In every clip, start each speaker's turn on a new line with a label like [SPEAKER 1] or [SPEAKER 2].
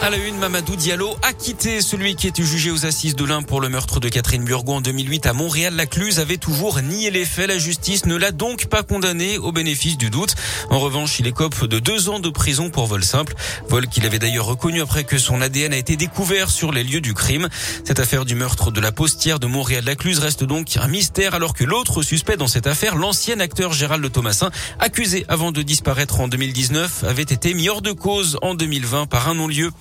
[SPEAKER 1] À la une, Mamadou Diallo a quitté celui qui était jugé aux assises de l'Ain pour le meurtre de Catherine Burgon en 2008 à Montréal. La Cluse avait toujours nié les faits. La justice ne l'a donc pas condamné au bénéfice du doute. En revanche, il écope de deux ans de prison pour vol simple. Vol qu'il avait d'ailleurs reconnu après que son ADN a été découvert sur les lieux du crime. Cette affaire du meurtre de la postière de Montréal-la Cluse reste donc un mystère alors que l'autre suspect dans cette affaire, l'ancien acteur Gérald Thomasin, accusé avant de disparaître en 2019, avait été mis hors de cause en 2020 par un non-lieu.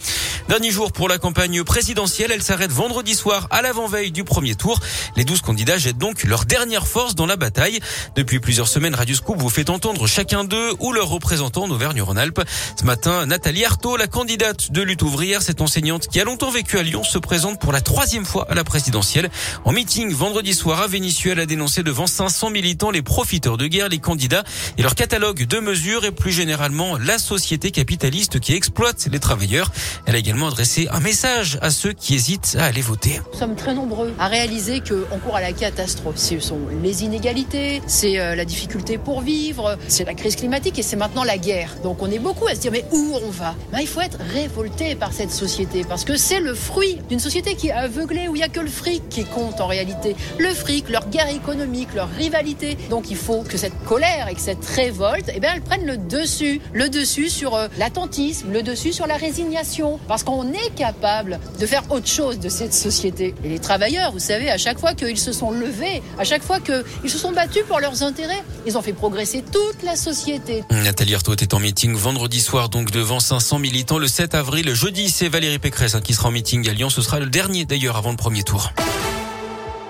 [SPEAKER 1] Dernier jour pour la campagne présidentielle. Elle s'arrête vendredi soir à l'avant-veille du premier tour. Les douze candidats jettent donc leur dernière force dans la bataille. Depuis plusieurs semaines, Radio Scoop vous fait entendre chacun d'eux ou leur représentant en Auvergne-Rhône-Alpes. Ce matin, Nathalie Arthaud, la candidate de lutte ouvrière, cette enseignante qui a longtemps vécu à Lyon, se présente pour la troisième fois à la présidentielle. En meeting vendredi soir à Vénissieux, elle a dénoncé devant 500 militants les profiteurs de guerre, les candidats et leur catalogue de mesures et plus généralement la société capitaliste qui exploite les travailleurs. Elle a également adressé un message à ceux qui hésitent à aller voter.
[SPEAKER 2] Nous sommes très nombreux à réaliser qu'on court à la catastrophe. Ce sont les inégalités, c'est euh, la difficulté pour vivre, c'est la crise climatique et c'est maintenant la guerre. Donc on est beaucoup à se dire mais où on va? Ben, Il faut être révolté par cette société parce que c'est le fruit d'une société qui est aveuglée où il n'y a que le fric qui compte en réalité. Le fric, leur guerre économique, leur rivalité. Donc il faut que cette colère et que cette révolte, eh bien, elles prennent le dessus. Le dessus sur euh, l'attentisme, le dessus sur la résignation. Parce qu'on est capable de faire autre chose de cette société. Et les travailleurs, vous savez, à chaque fois qu'ils se sont levés, à chaque fois qu'ils se sont battus pour leurs intérêts, ils ont fait progresser toute la société.
[SPEAKER 1] Nathalie Arthaud était en meeting vendredi soir, donc devant 500 militants le 7 avril. Jeudi, c'est Valérie Pécresse hein, qui sera en meeting à Lyon. Ce sera le dernier d'ailleurs avant le premier tour.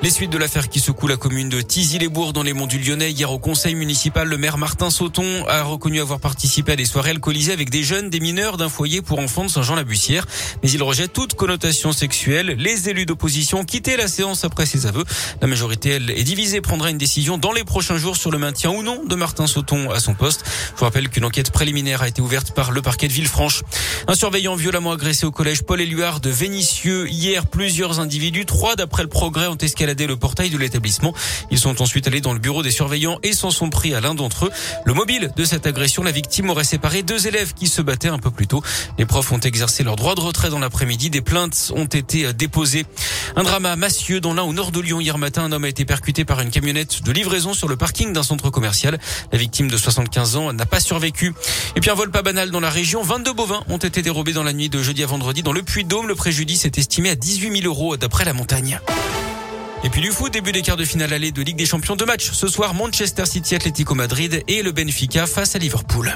[SPEAKER 1] Les suites de l'affaire qui secoue la commune de Tizy-les-Bourgs dans les monts du Lyonnais. Hier au conseil municipal, le maire Martin Sauton a reconnu avoir participé à des soirées alcoolisées avec des jeunes, des mineurs d'un foyer pour enfants de Saint-Jean-la-Bussière. Mais il rejette toute connotation sexuelle. Les élus d'opposition ont quitté la séance après ses aveux. La majorité, elle, est divisée, prendra une décision dans les prochains jours sur le maintien ou non de Martin Sauton à son poste. Je vous rappelle qu'une enquête préliminaire a été ouverte par le parquet de Villefranche. Un surveillant violemment agressé au collège Paul Éluard de Vénissieux. Hier, plusieurs individus, trois d'après le progrès, ont escaladé le portail de l'établissement. Ils sont ensuite allés dans le bureau des surveillants et s'en sont pris à l'un d'entre eux. Le mobile de cette agression, la victime aurait séparé deux élèves qui se battaient un peu plus tôt. Les profs ont exercé leur droit de retrait dans l'après-midi. Des plaintes ont été déposées. Un drama massieux dans l'un au nord de Lyon hier matin. Un homme a été percuté par une camionnette de livraison sur le parking d'un centre commercial. La victime de 75 ans n'a pas survécu. Et puis un vol pas banal dans la région. 22 bovins ont été dérobés dans la nuit de jeudi à vendredi dans le Puy-de-Dôme. Le préjudice est estimé à 18 000 euros d'après la montagne. Et puis du foot, début des quarts de finale aller de Ligue des Champions de match. Ce soir, Manchester City, Atlético Madrid et le Benfica face à Liverpool.